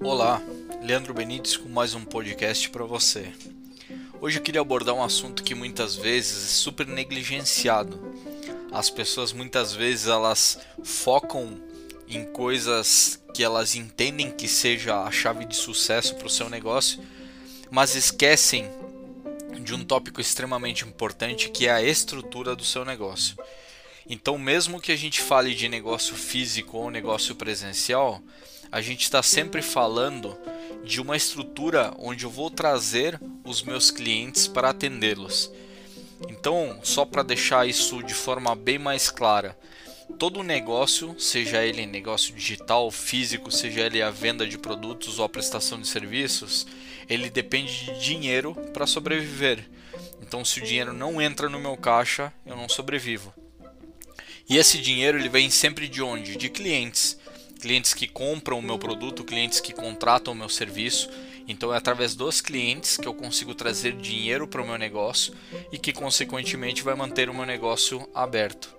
Olá, Leandro Benites com mais um podcast para você. Hoje eu queria abordar um assunto que muitas vezes é super negligenciado. As pessoas muitas vezes elas focam em coisas que elas entendem que seja a chave de sucesso para o seu negócio, mas esquecem de um tópico extremamente importante que é a estrutura do seu negócio. Então, mesmo que a gente fale de negócio físico ou negócio presencial, a gente está sempre falando de uma estrutura onde eu vou trazer os meus clientes para atendê-los. Então, só para deixar isso de forma bem mais clara, todo negócio, seja ele negócio digital, físico, seja ele a venda de produtos ou a prestação de serviços, ele depende de dinheiro para sobreviver. Então, se o dinheiro não entra no meu caixa, eu não sobrevivo. E esse dinheiro ele vem sempre de onde? De clientes. Clientes que compram o meu produto, clientes que contratam o meu serviço. Então é através dos clientes que eu consigo trazer dinheiro para o meu negócio e que consequentemente vai manter o meu negócio aberto.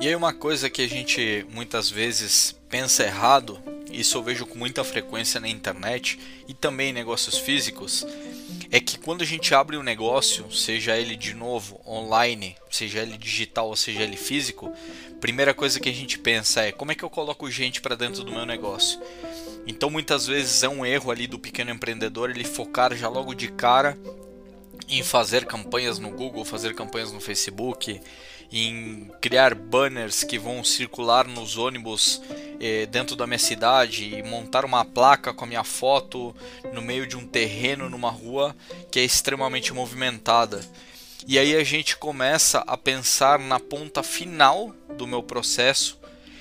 E aí uma coisa que a gente muitas vezes pensa errado, isso eu vejo com muita frequência na internet e também em negócios físicos, é que quando a gente abre um negócio, seja ele de novo online, seja ele digital ou seja ele físico, primeira coisa que a gente pensa é como é que eu coloco gente para dentro do meu negócio. Então muitas vezes é um erro ali do pequeno empreendedor ele focar já logo de cara em fazer campanhas no Google, fazer campanhas no Facebook, em criar banners que vão circular nos ônibus eh, dentro da minha cidade e montar uma placa com a minha foto no meio de um terreno numa rua que é extremamente movimentada. E aí a gente começa a pensar na ponta final do meu processo,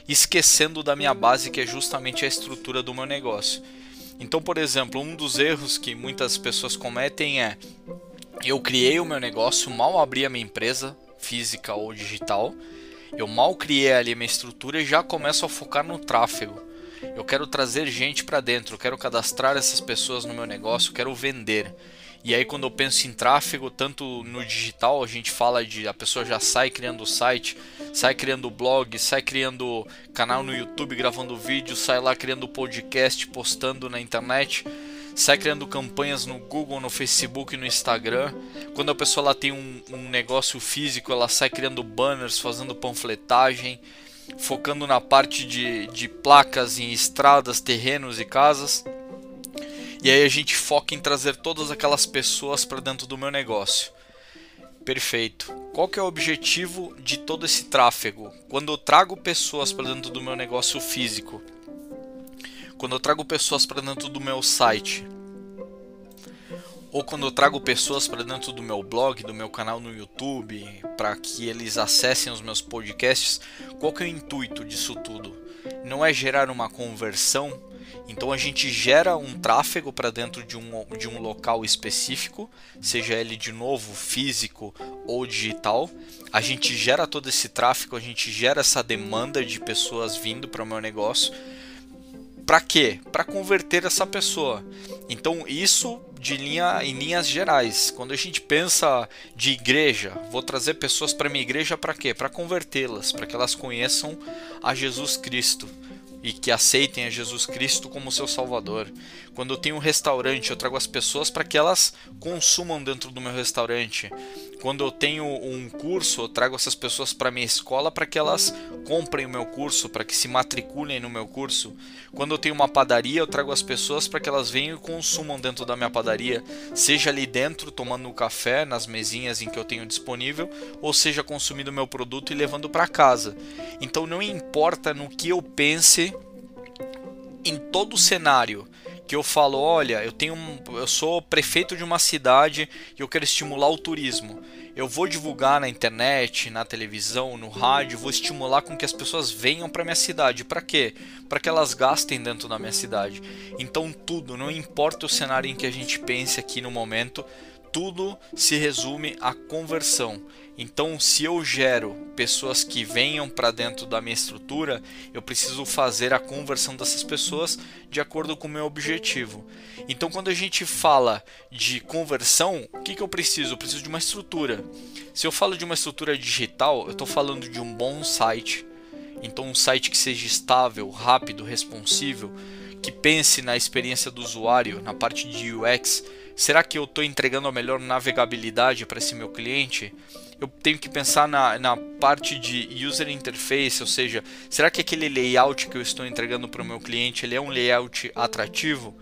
esquecendo da minha base que é justamente a estrutura do meu negócio. Então, por exemplo, um dos erros que muitas pessoas cometem é eu criei o meu negócio, mal abri a minha empresa, física ou digital. Eu mal criei ali minha estrutura e já começo a focar no tráfego. Eu quero trazer gente para dentro, eu quero cadastrar essas pessoas no meu negócio, eu quero vender. E aí quando eu penso em tráfego, tanto no digital, a gente fala de a pessoa já sai criando o site, sai criando blog, sai criando canal no YouTube, gravando vídeo, sai lá criando podcast, postando na internet sai criando campanhas no Google, no Facebook, no Instagram. Quando a pessoa lá tem um, um negócio físico, ela sai criando banners, fazendo panfletagem, focando na parte de, de placas em estradas, terrenos e casas. E aí a gente foca em trazer todas aquelas pessoas para dentro do meu negócio. Perfeito. Qual que é o objetivo de todo esse tráfego? Quando eu trago pessoas para dentro do meu negócio físico, quando eu trago pessoas para dentro do meu site, ou quando eu trago pessoas para dentro do meu blog, do meu canal no YouTube, para que eles acessem os meus podcasts, qual que é o intuito disso tudo? Não é gerar uma conversão, então a gente gera um tráfego para dentro de um, de um local específico, seja ele de novo físico ou digital. A gente gera todo esse tráfego, a gente gera essa demanda de pessoas vindo para o meu negócio para quê? Para converter essa pessoa. Então isso de linha em linhas gerais. Quando a gente pensa de igreja, vou trazer pessoas para minha igreja para quê? Para convertê-las, para que elas conheçam a Jesus Cristo e que aceitem a Jesus Cristo como seu Salvador. Quando eu tenho um restaurante, eu trago as pessoas para que elas consumam dentro do meu restaurante. Quando eu tenho um curso, eu trago essas pessoas para minha escola para que elas comprem o meu curso, para que se matriculem no meu curso. Quando eu tenho uma padaria, eu trago as pessoas para que elas venham e consumam dentro da minha padaria, seja ali dentro tomando um café nas mesinhas em que eu tenho disponível, ou seja consumindo meu produto e levando para casa. Então não importa no que eu pense em todo o cenário que eu falo, olha, eu tenho eu sou prefeito de uma cidade e eu quero estimular o turismo. Eu vou divulgar na internet, na televisão, no rádio, vou estimular com que as pessoas venham para minha cidade. Para quê? Para que elas gastem dentro da minha cidade. Então tudo, não importa o cenário em que a gente pense aqui no momento, tudo se resume à conversão. Então, se eu gero pessoas que venham para dentro da minha estrutura, eu preciso fazer a conversão dessas pessoas de acordo com o meu objetivo. Então, quando a gente fala de conversão, o que, que eu preciso? Eu preciso de uma estrutura. Se eu falo de uma estrutura digital, eu estou falando de um bom site. Então, um site que seja estável, rápido, responsível, que pense na experiência do usuário, na parte de UX. Será que eu estou entregando a melhor navegabilidade para esse meu cliente? Eu tenho que pensar na, na parte de user interface, ou seja, será que aquele layout que eu estou entregando para o meu cliente ele é um layout atrativo?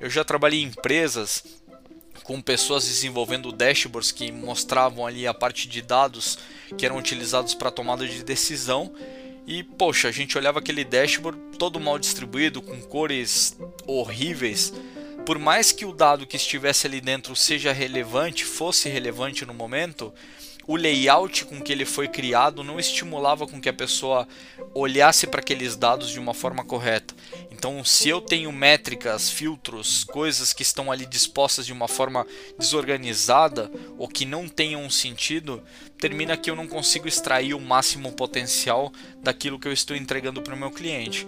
Eu já trabalhei em empresas com pessoas desenvolvendo dashboards que mostravam ali a parte de dados que eram utilizados para tomada de decisão. E poxa, a gente olhava aquele dashboard todo mal distribuído, com cores horríveis. Por mais que o dado que estivesse ali dentro seja relevante, fosse relevante no momento, o layout com que ele foi criado não estimulava com que a pessoa olhasse para aqueles dados de uma forma correta. Então, se eu tenho métricas, filtros, coisas que estão ali dispostas de uma forma desorganizada ou que não tenham um sentido, termina que eu não consigo extrair o máximo potencial daquilo que eu estou entregando para o meu cliente.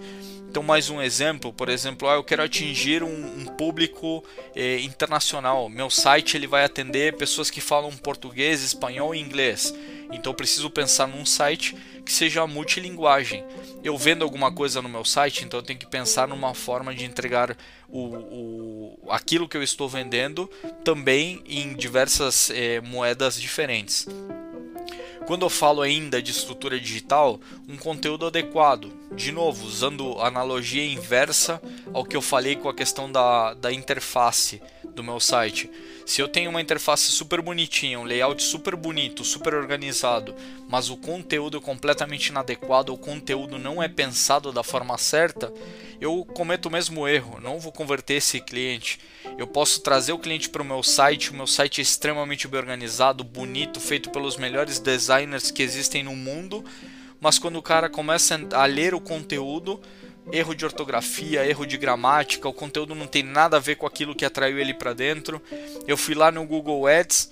Então, mais um exemplo, por exemplo, ah, eu quero atingir um, um público eh, internacional. Meu site ele vai atender pessoas que falam português, espanhol e inglês. Então, eu preciso pensar num site que seja multilinguagem. Eu vendo alguma coisa no meu site, então eu tenho que pensar numa forma de entregar o, o aquilo que eu estou vendendo também em diversas eh, moedas diferentes. Quando eu falo ainda de estrutura digital, um conteúdo adequado. De novo, usando analogia inversa ao que eu falei com a questão da, da interface do meu site. Se eu tenho uma interface super bonitinha, um layout super bonito, super organizado, mas o conteúdo é completamente inadequado, o conteúdo não é pensado da forma certa, eu cometo o mesmo erro, não vou converter esse cliente. Eu posso trazer o cliente para o meu site, o meu site é extremamente bem organizado, bonito, feito pelos melhores designers que existem no mundo, mas quando o cara começa a ler o conteúdo, erro de ortografia, erro de gramática, o conteúdo não tem nada a ver com aquilo que atraiu ele para dentro. Eu fui lá no Google Ads,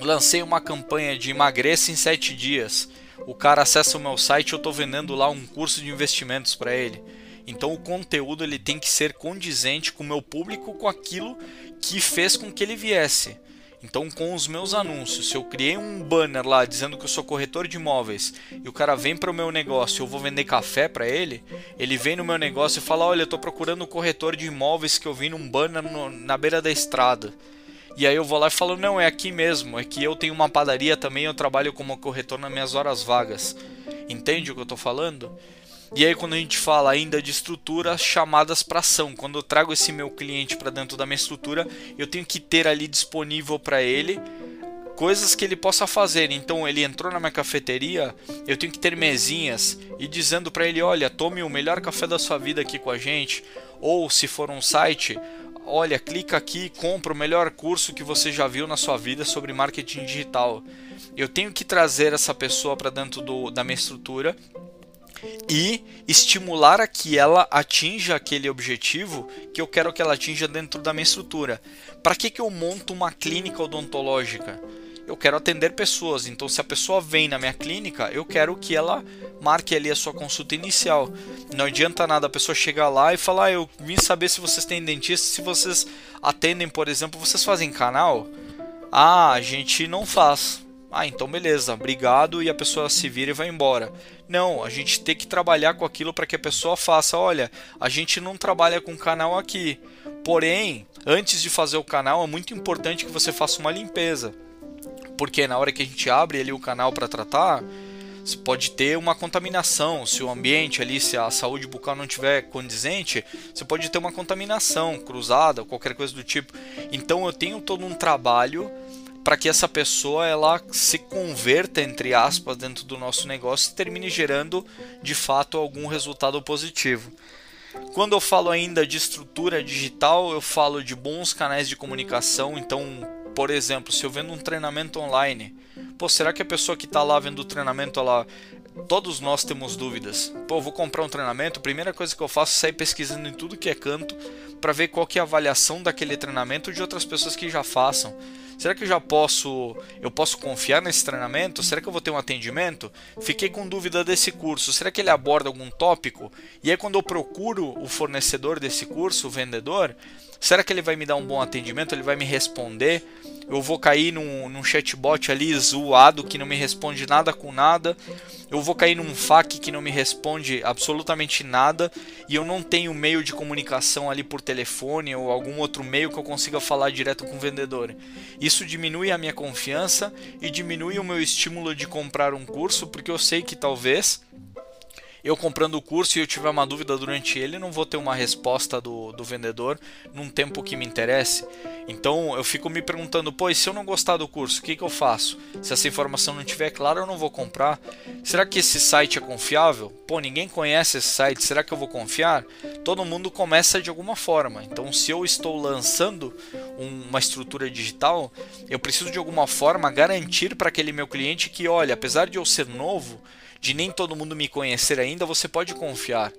lancei uma campanha de emagreça em 7 dias. O cara acessa o meu site, eu estou vendendo lá um curso de investimentos para ele. Então o conteúdo ele tem que ser condizente com o meu público, com aquilo que fez com que ele viesse. Então, com os meus anúncios, se eu criei um banner lá dizendo que eu sou corretor de imóveis e o cara vem para o meu negócio eu vou vender café para ele, ele vem no meu negócio e fala: Olha, eu estou procurando um corretor de imóveis que eu vi num banner no, na beira da estrada. E aí eu vou lá e falo: Não, é aqui mesmo, é que eu tenho uma padaria também, eu trabalho como corretor nas minhas horas vagas. Entende o que eu estou falando? E aí quando a gente fala ainda de estrutura, chamadas para ação, quando eu trago esse meu cliente para dentro da minha estrutura, eu tenho que ter ali disponível para ele coisas que ele possa fazer. Então ele entrou na minha cafeteria, eu tenho que ter mesinhas e dizendo para ele, olha, tome o melhor café da sua vida aqui com a gente, ou se for um site, olha, clica aqui e compra o melhor curso que você já viu na sua vida sobre marketing digital. Eu tenho que trazer essa pessoa para dentro do, da minha estrutura e estimular a que ela atinja aquele objetivo que eu quero que ela atinja dentro da minha estrutura. Para que, que eu monto uma clínica odontológica? Eu quero atender pessoas, então se a pessoa vem na minha clínica, eu quero que ela marque ali a sua consulta inicial. Não adianta nada a pessoa chegar lá e falar: ah, "Eu vim saber se vocês têm dentista, se vocês atendem, por exemplo, vocês fazem canal?" Ah, a gente não faz. Ah, então beleza, obrigado e a pessoa se vira e vai embora. Não, a gente tem que trabalhar com aquilo para que a pessoa faça. Olha, a gente não trabalha com canal aqui. Porém, antes de fazer o canal, é muito importante que você faça uma limpeza. Porque na hora que a gente abre ali o canal para tratar, você pode ter uma contaminação. Se o ambiente ali, se a saúde bucal não tiver condizente, você pode ter uma contaminação cruzada, qualquer coisa do tipo. Então eu tenho todo um trabalho para que essa pessoa ela se converta entre aspas dentro do nosso negócio e termine gerando de fato algum resultado positivo. Quando eu falo ainda de estrutura digital, eu falo de bons canais de comunicação. Então, por exemplo, se eu vendo um treinamento online, pô, será que a pessoa que está lá vendo o treinamento, ela todos nós temos dúvidas. Pô, vou comprar um treinamento, primeira coisa que eu faço é sair pesquisando em tudo que é canto para ver qual que é a avaliação daquele treinamento de outras pessoas que já façam. Será que eu já posso, eu posso confiar nesse treinamento? Será que eu vou ter um atendimento? Fiquei com dúvida desse curso. Será que ele aborda algum tópico? E aí quando eu procuro o fornecedor desse curso, o vendedor, será que ele vai me dar um bom atendimento? Ele vai me responder? Eu vou cair num, num chatbot ali zoado que não me responde nada com nada, eu vou cair num FAQ que não me responde absolutamente nada e eu não tenho meio de comunicação ali por telefone ou algum outro meio que eu consiga falar direto com o vendedor. Isso diminui a minha confiança e diminui o meu estímulo de comprar um curso porque eu sei que talvez eu comprando o curso e eu tiver uma dúvida durante ele, não vou ter uma resposta do, do vendedor num tempo que me interesse. Então eu fico me perguntando, pois se eu não gostar do curso, o que, que eu faço? Se essa informação não estiver clara, eu não vou comprar. Será que esse site é confiável? Pô, ninguém conhece esse site, será que eu vou confiar? Todo mundo começa de alguma forma. Então, se eu estou lançando uma estrutura digital, eu preciso de alguma forma garantir para aquele meu cliente que, olha, apesar de eu ser novo, de nem todo mundo me conhecer ainda, você pode confiar.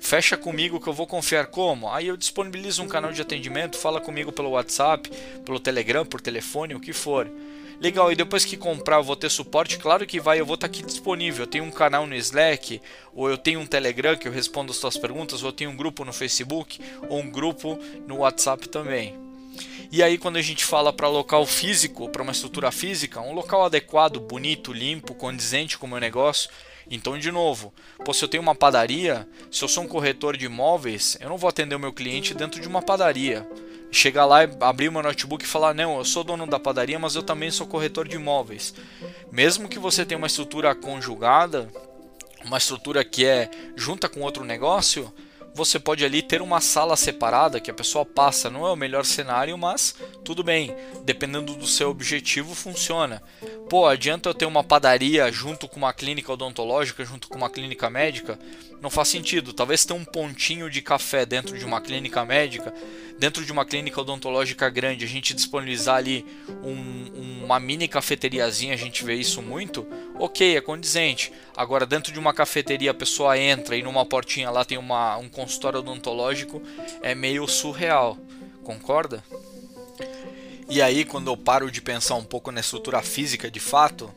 Fecha comigo que eu vou confiar como? Aí eu disponibilizo um canal de atendimento, fala comigo pelo WhatsApp, pelo Telegram, por telefone, o que for. Legal, e depois que comprar eu vou ter suporte? Claro que vai, eu vou estar aqui disponível. Eu tenho um canal no Slack, ou eu tenho um Telegram que eu respondo as suas perguntas, ou eu tenho um grupo no Facebook, ou um grupo no WhatsApp também. E aí quando a gente fala para local físico, para uma estrutura física, um local adequado, bonito, limpo, condizente com o meu negócio. Então, de novo, pô, se eu tenho uma padaria, se eu sou um corretor de imóveis, eu não vou atender o meu cliente dentro de uma padaria. Chegar lá, abrir o meu notebook e falar: Não, eu sou dono da padaria, mas eu também sou corretor de imóveis. Mesmo que você tenha uma estrutura conjugada, uma estrutura que é junta com outro negócio, você pode ali ter uma sala separada que a pessoa passa. Não é o melhor cenário, mas tudo bem. Dependendo do seu objetivo, funciona. Pô, adianta eu ter uma padaria junto com uma clínica odontológica, junto com uma clínica médica? Não faz sentido. Talvez ter um pontinho de café dentro de uma clínica médica, dentro de uma clínica odontológica grande, a gente disponibilizar ali um, uma mini cafeteriazinha, a gente vê isso muito. Ok, é condizente. Agora, dentro de uma cafeteria, a pessoa entra e numa portinha lá tem uma, um consultório odontológico, é meio surreal. Concorda? E aí, quando eu paro de pensar um pouco na estrutura física de fato,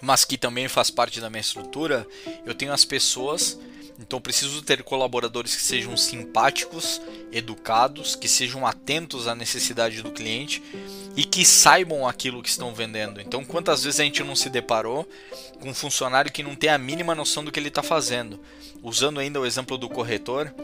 mas que também faz parte da minha estrutura, eu tenho as pessoas, então preciso ter colaboradores que sejam simpáticos, educados, que sejam atentos à necessidade do cliente e que saibam aquilo que estão vendendo. Então, quantas vezes a gente não se deparou com um funcionário que não tem a mínima noção do que ele está fazendo? Usando ainda o exemplo do corretor,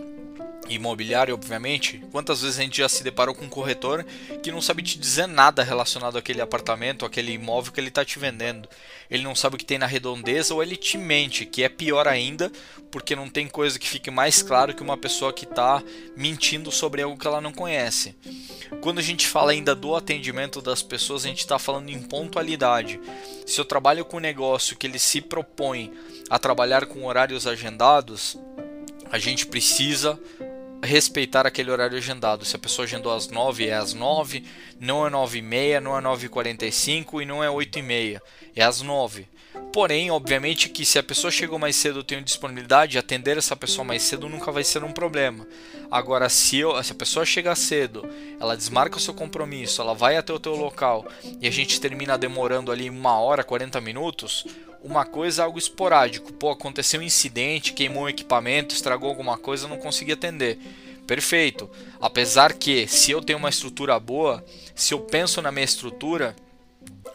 imobiliário, obviamente, quantas vezes a gente já se deparou com um corretor que não sabe te dizer nada relacionado àquele apartamento, àquele imóvel que ele está te vendendo. Ele não sabe o que tem na redondeza ou ele te mente, que é pior ainda, porque não tem coisa que fique mais claro que uma pessoa que está mentindo sobre algo que ela não conhece. Quando a gente fala ainda do atendimento das pessoas, a gente está falando em pontualidade. Se eu trabalho com um negócio que ele se propõe a trabalhar com horários agendados, a gente precisa respeitar aquele horário agendado. Se a pessoa agendou às 9, é às 9, não é 9 e meia, não é 9 e 45 e não é 8 e meia, é às 9. Porém, obviamente que se a pessoa chegou mais cedo, eu tenho disponibilidade, atender essa pessoa mais cedo nunca vai ser um problema. Agora, se, eu, se a pessoa chegar cedo, ela desmarca o seu compromisso, ela vai até o teu local e a gente termina demorando ali uma hora, 40 minutos, uma coisa algo esporádico. Pô, aconteceu um incidente, queimou um equipamento, estragou alguma coisa, não consegui atender. Perfeito. Apesar que, se eu tenho uma estrutura boa, se eu penso na minha estrutura,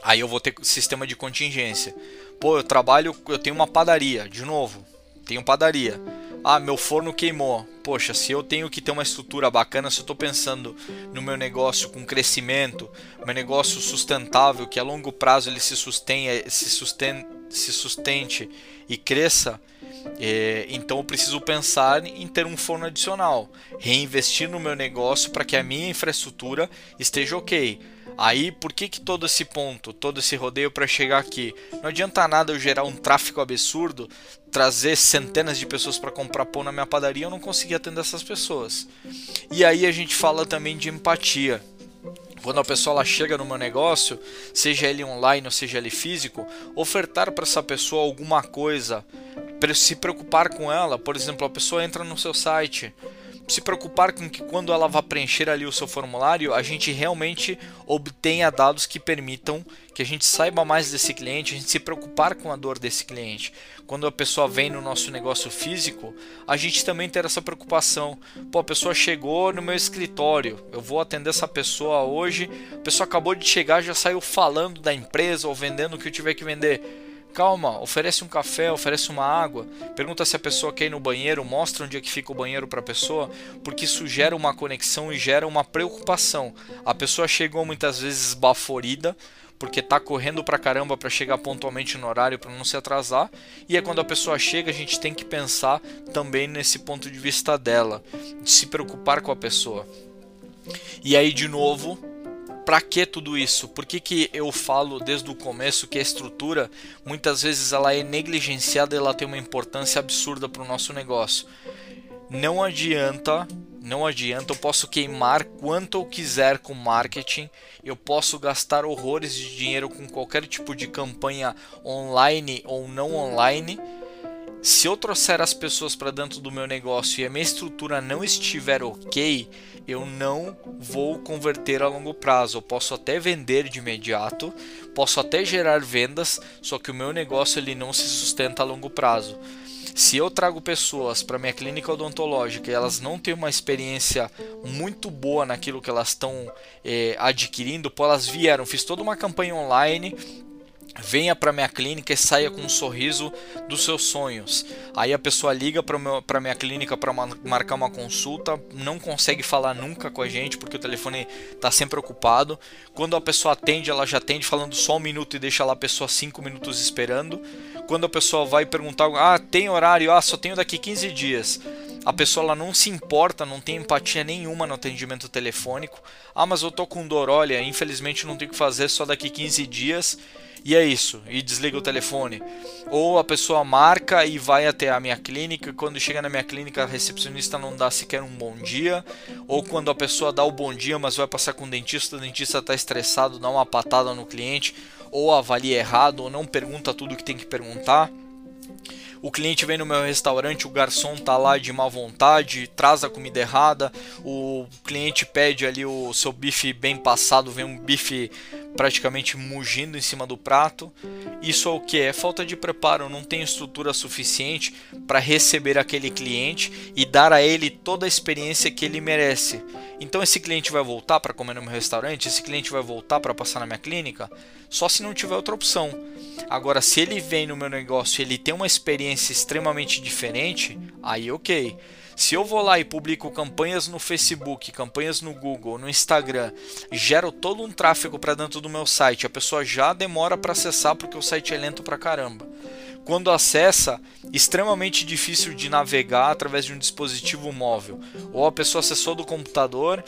aí eu vou ter sistema de contingência. Pô, eu trabalho, eu tenho uma padaria, de novo, tenho padaria. Ah, meu forno queimou. Poxa, se eu tenho que ter uma estrutura bacana, se eu estou pensando no meu negócio com crescimento, meu negócio sustentável, que a longo prazo ele se sustenha, se sustenta se sustente e cresça, é, então eu preciso pensar em ter um forno adicional, reinvestir no meu negócio para que a minha infraestrutura esteja ok. Aí, por que, que todo esse ponto, todo esse rodeio para chegar aqui? Não adianta nada eu gerar um tráfego absurdo, trazer centenas de pessoas para comprar pão na minha padaria, eu não consegui atender essas pessoas. E aí a gente fala também de empatia. Quando a pessoa ela chega no meu negócio, seja ele online ou seja ele físico, ofertar para essa pessoa alguma coisa, se preocupar com ela. Por exemplo, a pessoa entra no seu site, se preocupar com que quando ela vá preencher ali o seu formulário, a gente realmente obtenha dados que permitam que a gente saiba mais desse cliente, a gente se preocupar com a dor desse cliente. Quando a pessoa vem no nosso negócio físico, a gente também ter essa preocupação. Pô, a pessoa chegou no meu escritório, eu vou atender essa pessoa hoje, a pessoa acabou de chegar, já saiu falando da empresa ou vendendo o que eu tiver que vender Calma, oferece um café, oferece uma água, pergunta se a pessoa quer ir no banheiro, mostra onde é que fica o banheiro para a pessoa, porque isso gera uma conexão e gera uma preocupação. A pessoa chegou muitas vezes baforida, porque está correndo pra caramba para chegar pontualmente no horário para não se atrasar, e é quando a pessoa chega, a gente tem que pensar também nesse ponto de vista dela, de se preocupar com a pessoa. E aí de novo, para que tudo isso? Por que, que eu falo desde o começo que a estrutura muitas vezes ela é negligenciada e ela tem uma importância absurda para o nosso negócio? Não adianta, não adianta, eu posso queimar quanto eu quiser com marketing, eu posso gastar horrores de dinheiro com qualquer tipo de campanha online ou não online. Se eu trouxer as pessoas para dentro do meu negócio e a minha estrutura não estiver ok, eu não vou converter a longo prazo. Eu posso até vender de imediato, posso até gerar vendas, só que o meu negócio ele não se sustenta a longo prazo. Se eu trago pessoas para minha clínica odontológica e elas não têm uma experiência muito boa naquilo que elas estão é, adquirindo, pô, elas vieram, fiz toda uma campanha online, venha para minha clínica e saia com um sorriso dos seus sonhos. Aí a pessoa liga para minha clínica para marcar uma consulta, não consegue falar nunca com a gente porque o telefone está sempre ocupado. Quando a pessoa atende, ela já atende falando só um minuto e deixa lá a pessoa cinco minutos esperando. Quando a pessoa vai perguntar, ah, tem horário? Ah, só tenho daqui 15 dias. A pessoa ela não se importa, não tem empatia nenhuma no atendimento telefônico. Ah, mas eu tô com dor, olha, infelizmente não tenho o que fazer, só daqui 15 dias e é isso, e desliga o telefone. Ou a pessoa marca e vai até a minha clínica, quando chega na minha clínica a recepcionista não dá sequer um bom dia, ou quando a pessoa dá o bom dia, mas vai passar com o dentista, o dentista está estressado, dá uma patada no cliente, ou avalia errado, ou não pergunta tudo que tem que perguntar. O cliente vem no meu restaurante, o garçom tá lá de má vontade, traz a comida errada, o cliente pede ali o seu bife bem passado, vem um bife praticamente mugindo em cima do prato. Isso é o que? É falta de preparo, não tem estrutura suficiente para receber aquele cliente e dar a ele toda a experiência que ele merece. Então esse cliente vai voltar para comer no meu restaurante, esse cliente vai voltar para passar na minha clínica, só se não tiver outra opção. Agora, se ele vem no meu negócio e ele tem uma experiência extremamente diferente, aí ok. Se eu vou lá e publico campanhas no Facebook, campanhas no Google, no Instagram, gero todo um tráfego para dentro do meu site, a pessoa já demora para acessar porque o site é lento pra caramba. Quando acessa, extremamente difícil de navegar através de um dispositivo móvel. Ou a pessoa acessou do computador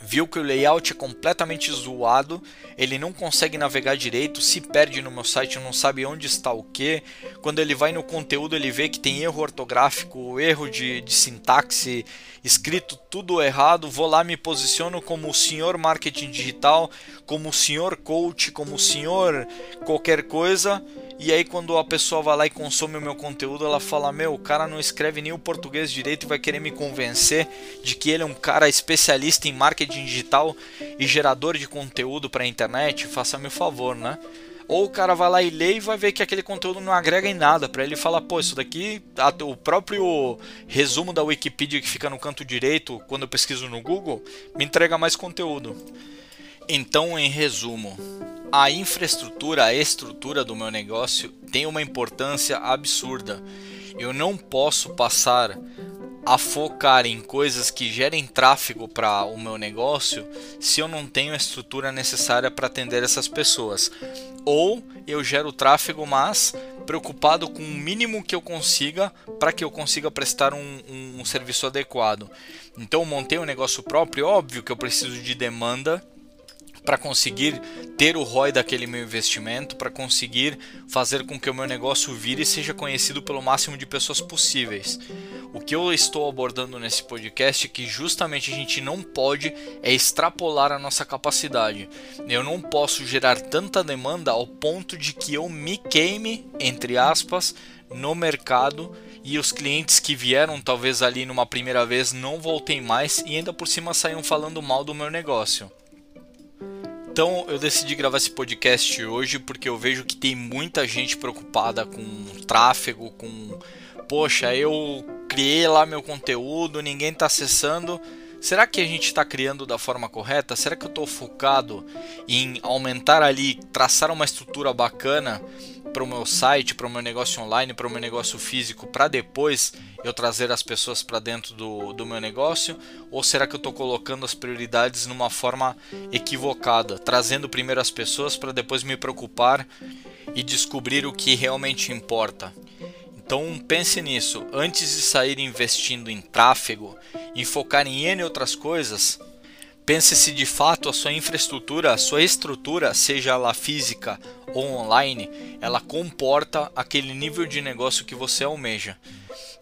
viu que o layout é completamente zoado, ele não consegue navegar direito, se perde no meu site, não sabe onde está o que. Quando ele vai no conteúdo, ele vê que tem erro ortográfico, erro de, de sintaxe, escrito tudo errado. Vou lá, me posiciono como o senhor marketing digital, como o senhor coach, como o senhor qualquer coisa e aí quando a pessoa vai lá e consome o meu conteúdo, ela fala: "Meu, o cara não escreve nem o português direito e vai querer me convencer de que ele é um cara especialista em marketing digital e gerador de conteúdo para a internet, faça-me o favor, né?" Ou o cara vai lá e lê e vai ver que aquele conteúdo não agrega em nada. Para ele falar, pô, isso daqui, o próprio resumo da Wikipedia que fica no canto direito quando eu pesquiso no Google, me entrega mais conteúdo. Então, em resumo, a infraestrutura, a estrutura do meu negócio tem uma importância absurda. Eu não posso passar a focar em coisas que gerem tráfego para o meu negócio se eu não tenho a estrutura necessária para atender essas pessoas. Ou eu gero tráfego, mas preocupado com o mínimo que eu consiga para que eu consiga prestar um, um, um serviço adequado. Então, montei um negócio próprio, óbvio que eu preciso de demanda para conseguir ter o ROI daquele meu investimento, para conseguir fazer com que o meu negócio vire e seja conhecido pelo máximo de pessoas possíveis. O que eu estou abordando nesse podcast é que justamente a gente não pode é extrapolar a nossa capacidade. Eu não posso gerar tanta demanda ao ponto de que eu me queime, entre aspas, no mercado e os clientes que vieram talvez ali numa primeira vez não voltem mais e ainda por cima saiam falando mal do meu negócio. Então eu decidi gravar esse podcast hoje porque eu vejo que tem muita gente preocupada com tráfego, com poxa, eu criei lá meu conteúdo, ninguém está acessando. Será que a gente está criando da forma correta? Será que eu estou focado em aumentar ali, traçar uma estrutura bacana para o meu site, para o meu negócio online, para o meu negócio físico, para depois eu trazer as pessoas para dentro do, do meu negócio? Ou será que eu estou colocando as prioridades numa forma equivocada, trazendo primeiro as pessoas para depois me preocupar e descobrir o que realmente importa? Então pense nisso, antes de sair investindo em tráfego e focar em N outras coisas, pense se de fato a sua infraestrutura, a sua estrutura, seja ela física ou online, ela comporta aquele nível de negócio que você almeja.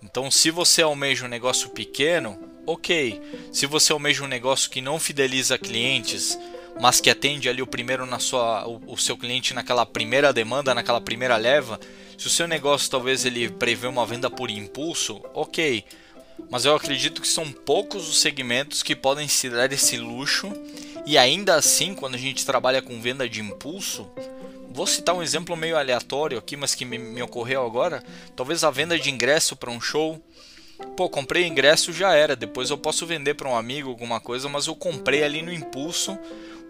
Então, se você almeja um negócio pequeno, ok. Se você almeja um negócio que não fideliza clientes, mas que atende ali o primeiro na sua, o, o seu cliente naquela primeira demanda, naquela primeira leva, se o seu negócio talvez ele prevê uma venda por impulso, ok. Mas eu acredito que são poucos os segmentos que podem se dar esse luxo. E ainda assim, quando a gente trabalha com venda de impulso, vou citar um exemplo meio aleatório aqui, mas que me, me ocorreu agora. Talvez a venda de ingresso para um show. Pô, comprei ingresso já era. Depois eu posso vender para um amigo alguma coisa, mas eu comprei ali no impulso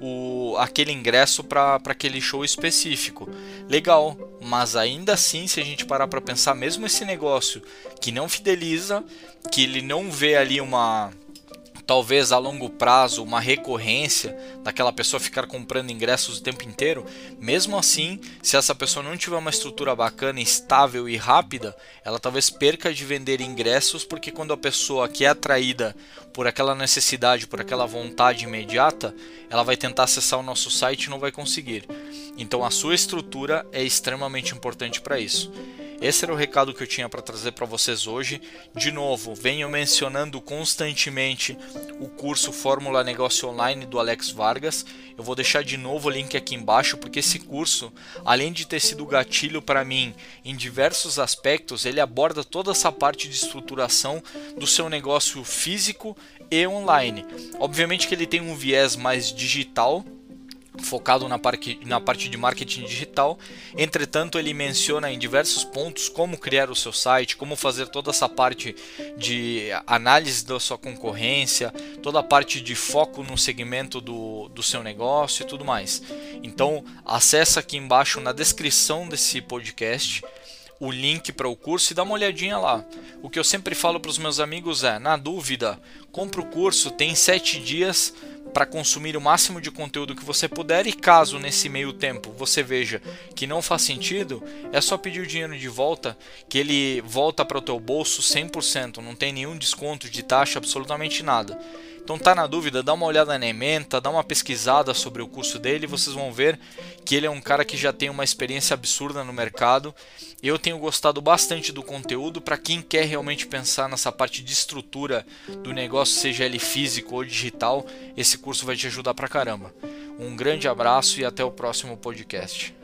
o, aquele ingresso para aquele show específico. Legal, mas ainda assim, se a gente parar para pensar, mesmo esse negócio que não fideliza, que ele não vê ali uma talvez a longo prazo uma recorrência daquela pessoa ficar comprando ingressos o tempo inteiro, mesmo assim, se essa pessoa não tiver uma estrutura bacana, estável e rápida, ela talvez perca de vender ingressos, porque quando a pessoa que é atraída por aquela necessidade, por aquela vontade imediata, ela vai tentar acessar o nosso site e não vai conseguir. Então a sua estrutura é extremamente importante para isso. Esse era o recado que eu tinha para trazer para vocês hoje. De novo, venho mencionando constantemente o curso Fórmula Negócio Online do Alex Vargas. Eu vou deixar de novo o link aqui embaixo, porque esse curso, além de ter sido gatilho para mim em diversos aspectos, ele aborda toda essa parte de estruturação do seu negócio físico e online. Obviamente que ele tem um viés mais digital, focado na parte, na parte de marketing digital. Entretanto, ele menciona em diversos pontos como criar o seu site, como fazer toda essa parte de análise da sua concorrência, toda a parte de foco no segmento do, do seu negócio e tudo mais. Então, acessa aqui embaixo na descrição desse podcast o link para o curso e dá uma olhadinha lá. O que eu sempre falo para os meus amigos é: na dúvida, compra o curso, tem sete dias para consumir o máximo de conteúdo que você puder e caso nesse meio tempo você veja que não faz sentido, é só pedir o dinheiro de volta, que ele volta para o teu bolso 100%, não tem nenhum desconto de taxa, absolutamente nada. Então tá na dúvida, dá uma olhada na ementa, dá uma pesquisada sobre o curso dele, vocês vão ver que ele é um cara que já tem uma experiência absurda no mercado. Eu tenho gostado bastante do conteúdo para quem quer realmente pensar nessa parte de estrutura do negócio, seja ele físico ou digital, esse curso vai te ajudar pra caramba. Um grande abraço e até o próximo podcast.